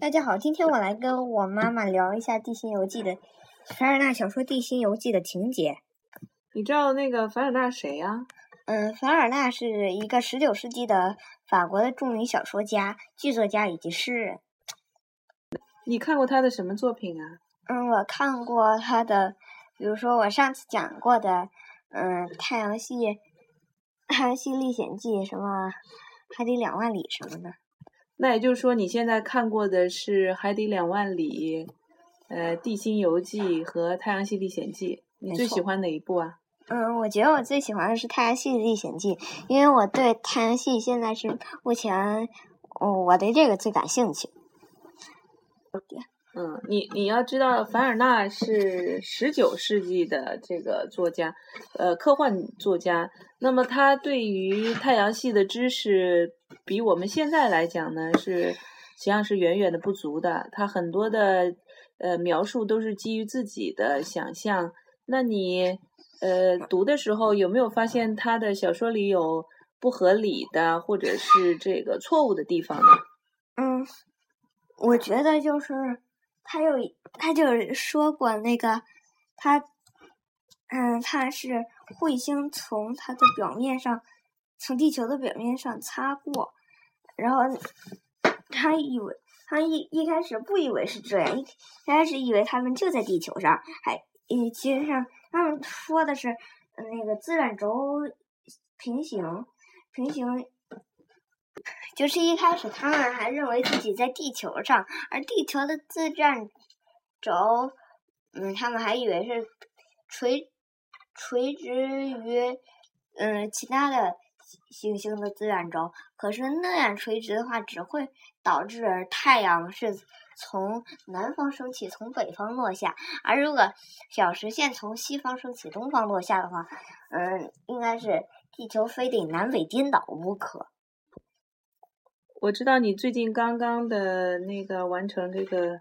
大家好，今天我来跟我妈妈聊一下《地心游记》的凡尔纳小说《地心游记》的情节。你知道那个凡尔纳谁呀、嗯，凡尔纳是一个十九世纪的法国的著名小说家、剧作家以及诗人。你看过他的什么作品啊？嗯，我看过他的，比如说我上次讲过的，嗯，《太阳系》《太阳系历险记》什么《海底两万里》什么的。那也就是说，你现在看过的是《海底两万里》、呃，《地心游记》和《太阳系历险记》。你最喜欢哪一部啊？嗯，我觉得我最喜欢的是《太阳系历险记》，因为我对太阳系现在是目前，哦，我对这个最感兴趣。嗯，你你要知道，凡尔纳是十九世纪的这个作家，呃，科幻作家。那么他对于太阳系的知识，比我们现在来讲呢，是实际上是远远的不足的。他很多的呃描述都是基于自己的想象。那你呃读的时候有没有发现他的小说里有不合理的或者是这个错误的地方呢？嗯，我觉得就是他有他就说过那个他，嗯，他是彗星从它的表面上，从地球的表面上擦过，然后他以为他一一开始不以为是这样，一开始以为他们就在地球上，还嗯，其实上他们说的是那个自转轴平行平行。就是一开始他们还认为自己在地球上，而地球的自转轴，嗯，他们还以为是垂垂直于嗯其他的行星的自转轴。可是那样垂直的话，只会导致太阳是从南方升起，从北方落下。而如果小时线从西方升起，东方落下的话，嗯，应该是地球非得南北颠倒不可。我知道你最近刚刚的那个完成这个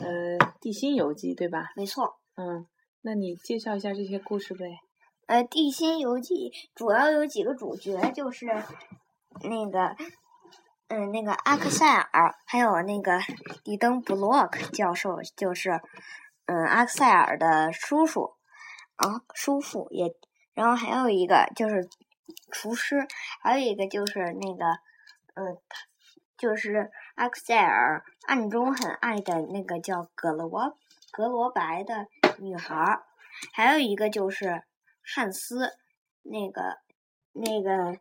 呃《地心游记》，对吧？没错。嗯，那你介绍一下这些故事呗。呃，《地心游记》主要有几个主角，就是那个，嗯，那个阿克塞尔，还有那个迪登布洛克教授，就是嗯阿克塞尔的叔叔，啊，叔父也，然后还有一个就是厨师，还有一个就是那个，嗯，就是阿克塞尔暗中很爱的那个叫格罗格罗白的女孩儿，还有一个就是。汉斯，那个，那个，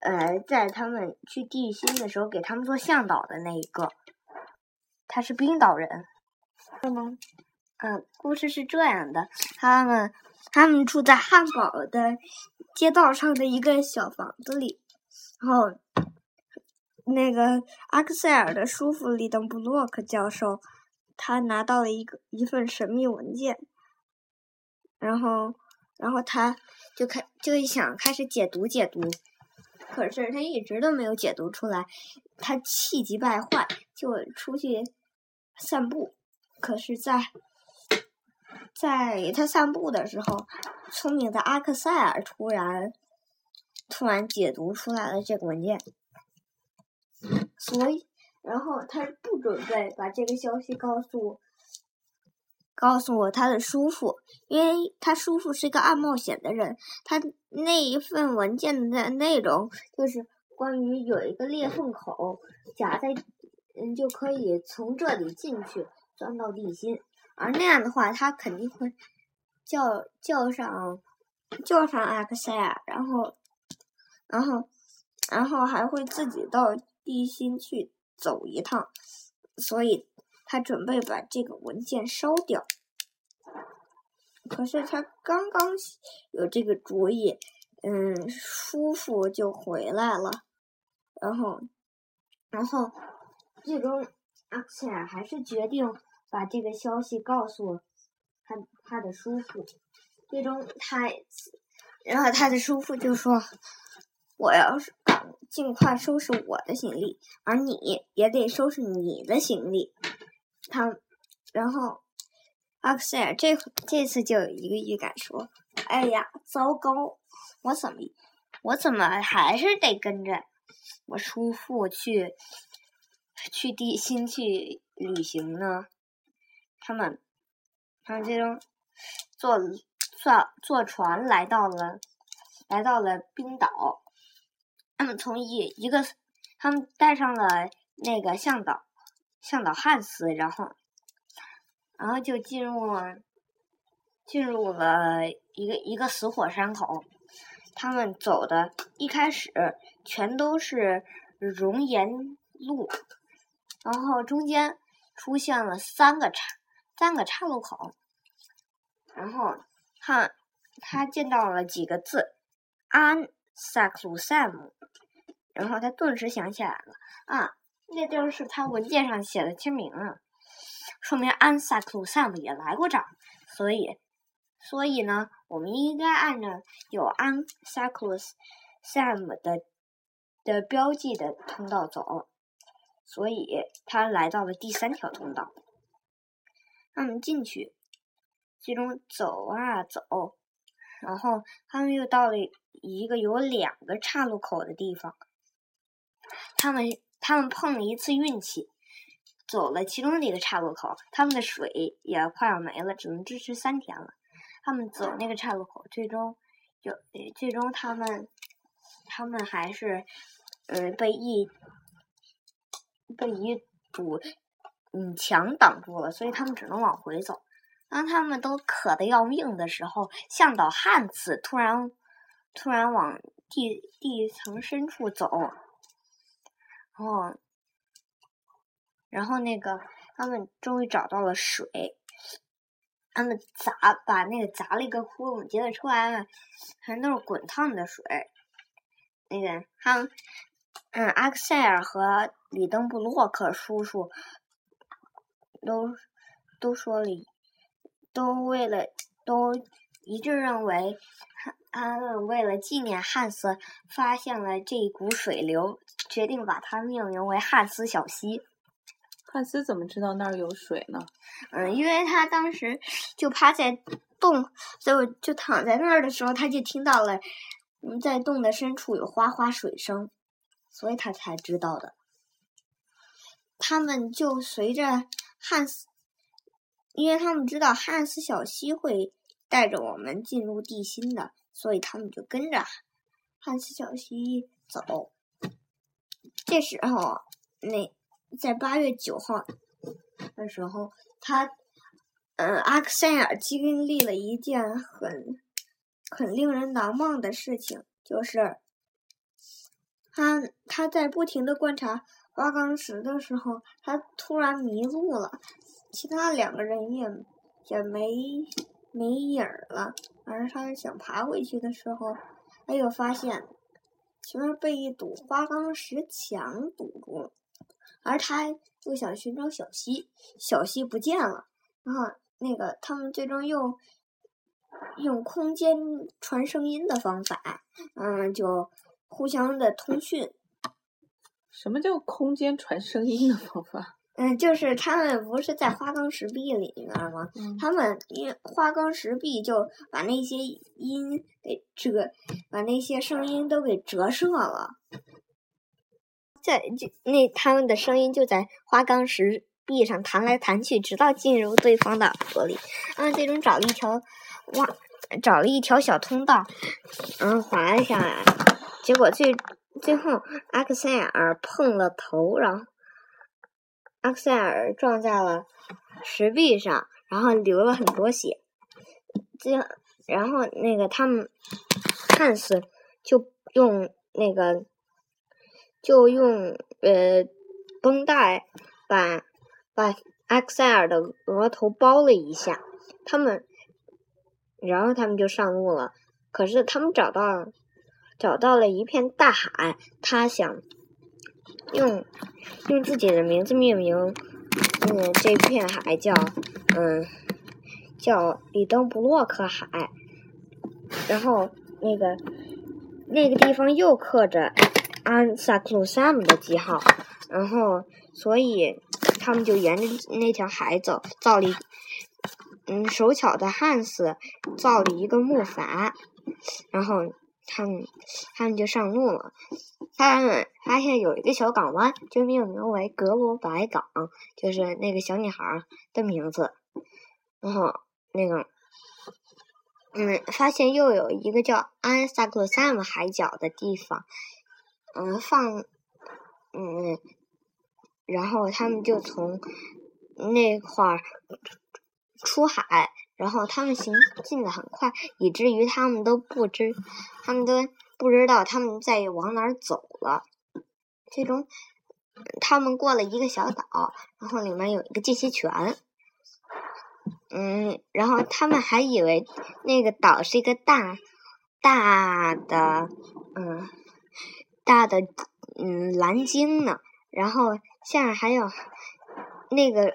呃，在他们去地心的时候，给他们做向导的那一个，他是冰岛人，是吗？嗯，故事是这样的，他们他们住在汉堡的街道上的一个小房子里，然后那个阿克塞尔的叔父里登布洛克教授，他拿到了一个一份神秘文件，然后。然后他就开就想开始解读解读，可是他一直都没有解读出来，他气急败坏，就出去散步。可是在，在他散步的时候，聪明的阿克塞尔突然突然解读出来了这个文件，所以，然后他不准备把这个消息告诉。告诉我他的叔父，因为他叔父是一个爱冒险的人。他那一份文件的内容就是关于有一个裂缝口夹在，嗯，就可以从这里进去钻到地心。而那样的话，他肯定会叫叫上叫上阿克塞尔，然后，然后，然后还会自己到地心去走一趟。所以。他准备把这个文件烧掉，可是他刚刚有这个主意，嗯，叔父就回来了，然后，然后，最终阿克塞尔还是决定把这个消息告诉他他的叔父，最终他，然后他的叔父就说：“我要是尽快收拾我的行李，而你也得收拾你的行李。”他，然后阿克塞尔这这次就有一个预感说：“哎呀，糟糕！我怎么我怎么还是得跟着我叔父去去地心去旅行呢，他们他们最终坐坐坐船来到了来到了冰岛。他们从一一个，他们带上了那个向导向导汉斯，然后然后就进入进入了一个一个死火山口。他们走的一开始全都是熔岩路，然后中间出现了三个岔三个岔路口，然后他他见到了几个字安萨克鲁塞姆，然后他顿时想起来了啊，那就是他文件上写的签名啊，说明安萨克鲁塞姆也来过这儿，所以。所以呢，我们应该按照有安萨克鲁塞姆的的标记的通道走。所以他来到了第三条通道。他们进去，最终走啊走，然后他们又到了一个有两个岔路口的地方。他们他们碰了一次运气，走了其中的一个岔路口，他们的水也快要没了，只能支持三天了。他们走那个岔路口，最终有最终他们他们还是呃被一被一堵嗯墙挡住了，所以他们只能往回走。当他们都渴得要命的时候，向导汉斯突然突然往地地层深处走，然后然后那个他们终于找到了水。他们砸把那个砸了一个窟窿，结果出来了，全都是滚烫的水。那个他们，嗯，阿克塞尔和里登布洛克叔叔都都说了，都为了都一致认为，他们为了纪念汉斯发现了这一股水流，决定把它命名为汉斯小溪。汉斯怎么知道那儿有水呢？嗯，因为他当时就趴在洞，就就躺在那儿的时候，他就听到了，嗯，在洞的深处有哗哗水声，所以他才知道的。他们就随着汉斯，因为他们知道汉斯小溪会带着我们进入地心的，所以他们就跟着汉斯小溪走。这时候，那。在八月九号的时候，他，嗯，阿克塞尔经历了一件很很令人难忘的事情，就是他他在不停的观察花岗石的时候，他突然迷路了，其他两个人也也没没影儿了，而他想爬回去的时候，他又发现前面被一堵花岗石墙堵住了。而他又想寻找小溪，小溪不见了。然后那个他们最终又用空间传声音的方法，嗯，就互相的通讯。什么叫空间传声音的方法？嗯，就是他们不是在花岗石壁里面吗？他们因花岗石壁就把那些音给折，把那些声音都给折射了。在就那他们的声音就在花岗石壁上弹来弹去，直到进入对方的耳朵里。嗯，最终找了一条哇，找了一条小通道，然后滑了下来。结果最最后，阿克塞尔碰了头，然后阿克塞尔撞在了石壁上，然后流了很多血。这样然后那个他们汉斯就用那个。就用呃绷带把把埃克塞尔的额头包了一下，他们，然后他们就上路了。可是他们找到找到了一片大海，他想用用自己的名字命名，嗯，这片海叫嗯叫里登布洛克海，然后那个那个地方又刻着。安萨克鲁萨姆的记号，然后所以他们就沿着那条海走，造了，嗯，手巧的汉斯造了一个木筏，然后他们他们就上路了。他们发现有一个小港湾，就命名为格罗白港，就是那个小女孩的名字。然后那个，嗯，发现又有一个叫安萨克萨姆海角的地方，嗯，放，嗯，然后他们就从那块儿出海。然后他们行进的很快，以至于他们都不知，他们都不知道他们在往哪儿走了。最终，他们过了一个小岛，然后里面有一个进气泉。嗯，然后他们还以为那个岛是一个大大的，嗯，大的嗯蓝鲸呢。然后下面还有那个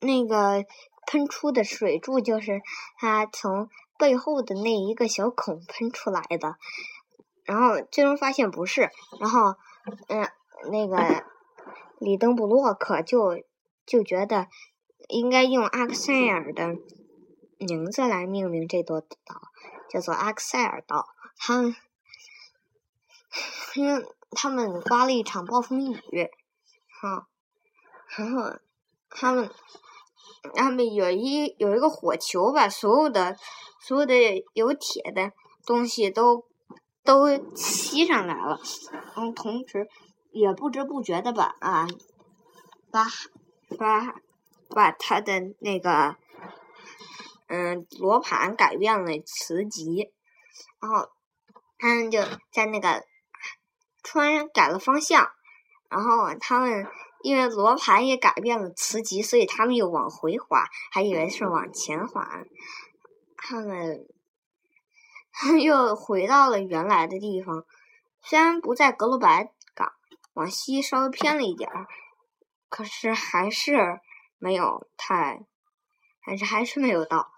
那个。喷出的水柱就是它从背后的那一个小孔喷出来的，然后最终发现不是，然后嗯，那个里登布洛克就就觉得应该用阿克塞尔的名字来命名这座岛，叫做阿克塞尔岛。他们因为他们刮了一场暴风雨，哈，然后他们。他们有一有一个火球，把所有的所有的有铁的东西都都吸上来了，嗯，同时也不知不觉的把啊把把把他的那个嗯罗盘改变了磁极，然后他们就在那个船改了方向，然后他们。因为罗盘也改变了磁极，所以他们又往回滑，还以为是往前滑。他们 又回到了原来的地方，虽然不在格罗白港，往西稍微偏了一点儿，可是还是没有太，还是还是没有到，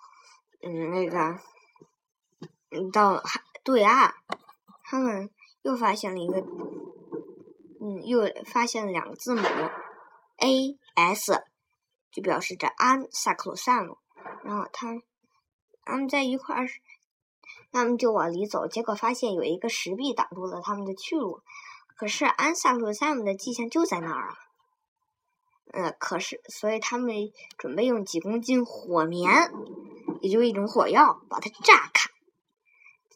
嗯，那个，嗯，到海对岸，他们又发现了一个。嗯，又发现了两个字母 A S，就表示着安萨克鲁萨姆。然后他他们在一块儿，他们就往里走，结果发现有一个石壁挡住了他们的去路。可是安萨克鲁萨姆的迹象就在那儿啊。呃，可是所以他们准备用几公斤火棉，也就是一种火药，把它炸开，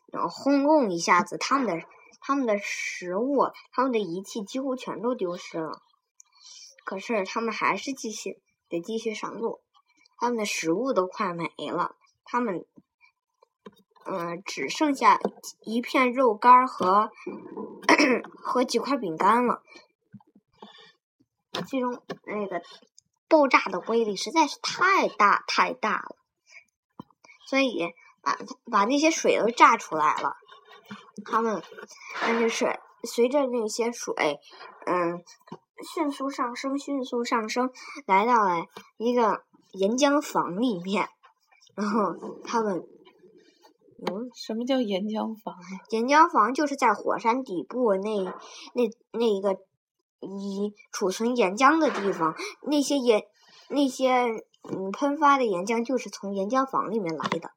然后轰隆一下子，他们的。他们的食物，他们的仪器几乎全都丢失了。可是他们还是继续得继续上路。他们的食物都快没了，他们嗯只剩下一片肉干和 和几块饼干了。其中那个爆炸的威力实在是太大太大了，所以把把那些水都炸出来了。他们，那就是随着那些水，嗯，迅速上升，迅速上升，来到了一个岩浆房里面。然后他们，嗯，什么叫岩浆房啊？岩浆房就是在火山底部那那那一个以储存岩浆的地方。那些岩那些嗯喷发的岩浆就是从岩浆房里面来的。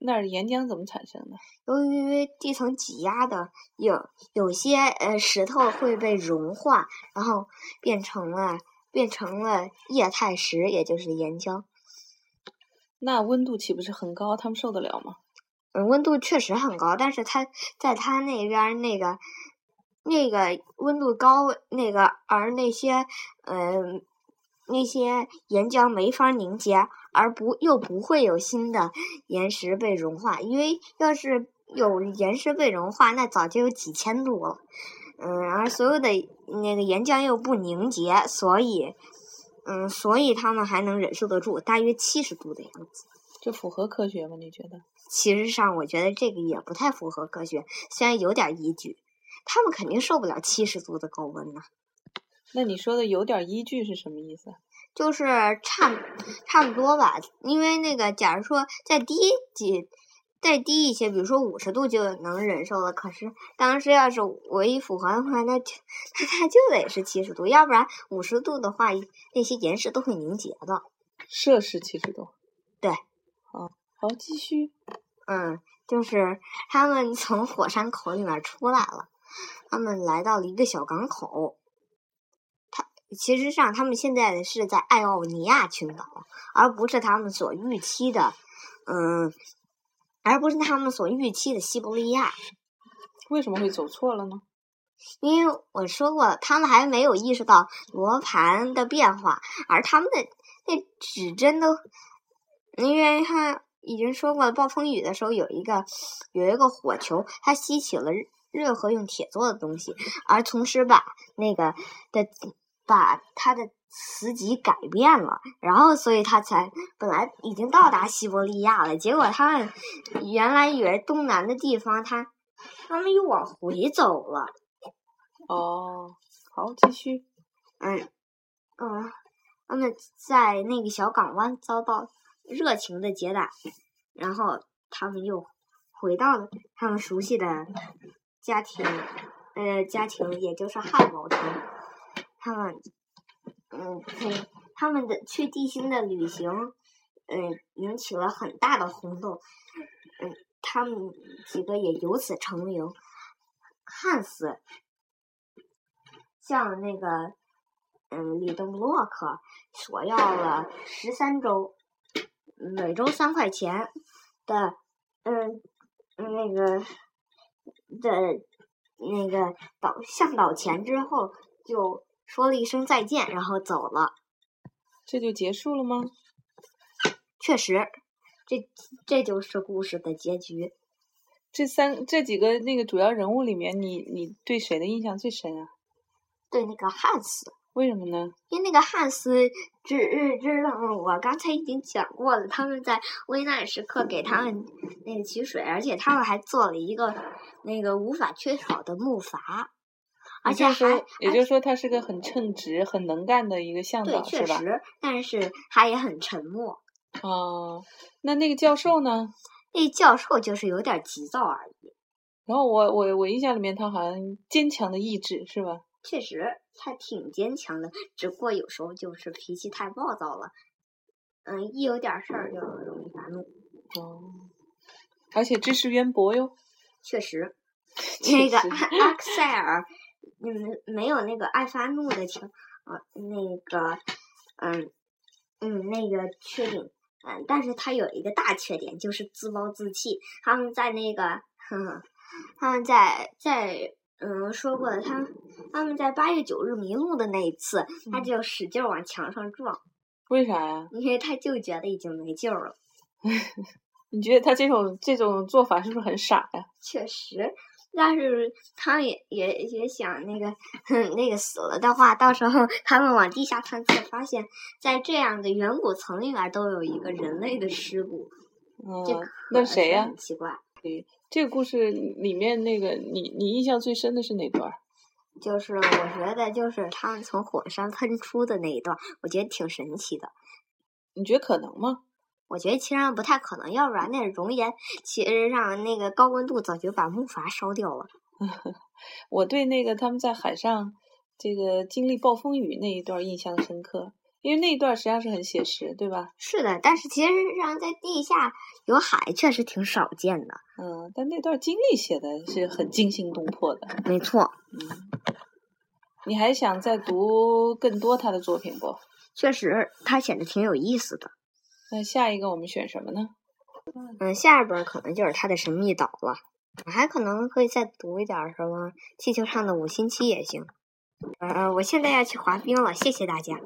那儿岩浆怎么产生的？由于地层挤压的，有有些呃石头会被融化，然后变成了变成了液态石，也就是岩浆。那温度岂不是很高？他们受得了吗？嗯，温度确实很高，但是它在它那边那个那个温度高，那个而那些嗯。那些岩浆没法凝结，而不又不会有新的岩石被融化，因为要是有岩石被融化，那早就有几千度了。嗯，而所有的那个岩浆又不凝结，所以，嗯，所以他们还能忍受得住，大约七十度的样子。这符合科学吗？你觉得？其实上，我觉得这个也不太符合科学，虽然有点依据，他们肯定受不了七十度的高温呐。那你说的有点依据是什么意思？就是差差不多吧，因为那个，假如说再低几，再低一些，比如说五十度就能忍受了。可是当时要是我一符合的话，那就那它就得是七十度，要不然五十度的话，那些岩石都会凝结的。摄氏七十度。对。好，好，继续。嗯，就是他们从火山口里面出来了，他们来到了一个小港口。他其实上，他们现在是在爱奥尼亚群岛，而不是他们所预期的，嗯，而不是他们所预期的西伯利亚。为什么会走错了呢？因为我说过，他们还没有意识到罗盘的变化，而他们的那指针都，因为他。已经说过了，暴风雨的时候有一个有一个火球，它吸起了任何用铁做的东西，而同时把那个的把他的磁极改变了，然后所以他才本来已经到达西伯利亚了，结果他们原来以为东南的地方，他他们又往回走了。哦，好，继续。嗯嗯，他们在那个小港湾遭到。热情的接待，然后他们又回到了他们熟悉的家庭，呃，家庭也就是汉堡城。他们，嗯，他们的去地心的旅行，嗯，引起了很大的轰动。嗯，他们几个也由此成名。汉斯向那个，嗯，里登洛克索要了十三周。每周三块钱的，嗯，那个的，那个导向导钱之后，就说了一声再见，然后走了。这就结束了吗？确实，这这就是故事的结局。这三这几个那个主要人物里面，你你对谁的印象最深啊？对那个汉斯。为什么呢？因为那个汉斯知知道，我刚才已经讲过了，他们在危难时刻给他们那个取水，而且他们还做了一个那个无法缺少的木筏，而且还也就是说他是个很称职、很能干的一个向导，是吧？确实，但是他也很沉默。哦，那那个教授呢？那教授就是有点急躁而已。然后我我我印象里面他好像坚强的意志，是吧？确实，他挺坚强的，只不过有时候就是脾气太暴躁了。嗯，一有点事儿就容易发怒。哦，而且知识渊博哟。确实，那个阿克塞尔，嗯，没有那个爱发怒的情，啊，那个，嗯，嗯，那个缺点，嗯，但是他有一个大缺点，就是自暴自弃。他们在那个，呵呵，他们在在。嗯，说过了，他他们在八月九日迷路的那一次，他就使劲往墙上撞。为啥呀？因为他就觉得已经没救了。你觉得他这种这种做法是不是很傻呀？确实，但是他也也也想那个，那个死了的话，到时候他们往地下探测，发现在这样的远古层里面都有一个人类的尸骨。嗯，那谁呀？很奇怪。对。这个故事里面，那个你你印象最深的是哪段？就是我觉得，就是他们从火山喷出的那一段，我觉得挺神奇的。你觉得可能吗？我觉得其实上不太可能，要不然那熔岩其实上那个高温度早就把木筏烧掉了。我对那个他们在海上这个经历暴风雨那一段印象深刻。因为那一段实际上是很写实，对吧？是的，但是其实上在地下有海确实挺少见的。嗯，但那段经历写的是很惊心动魄的。没错。嗯。你还想再读更多他的作品不？确实，他写的挺有意思的。那下一个我们选什么呢？嗯，下一本可能就是他的《神秘岛》了。我还可能可以再读一点什么《气球上的五星期》也行。呃，我现在要去滑冰了，谢谢大家。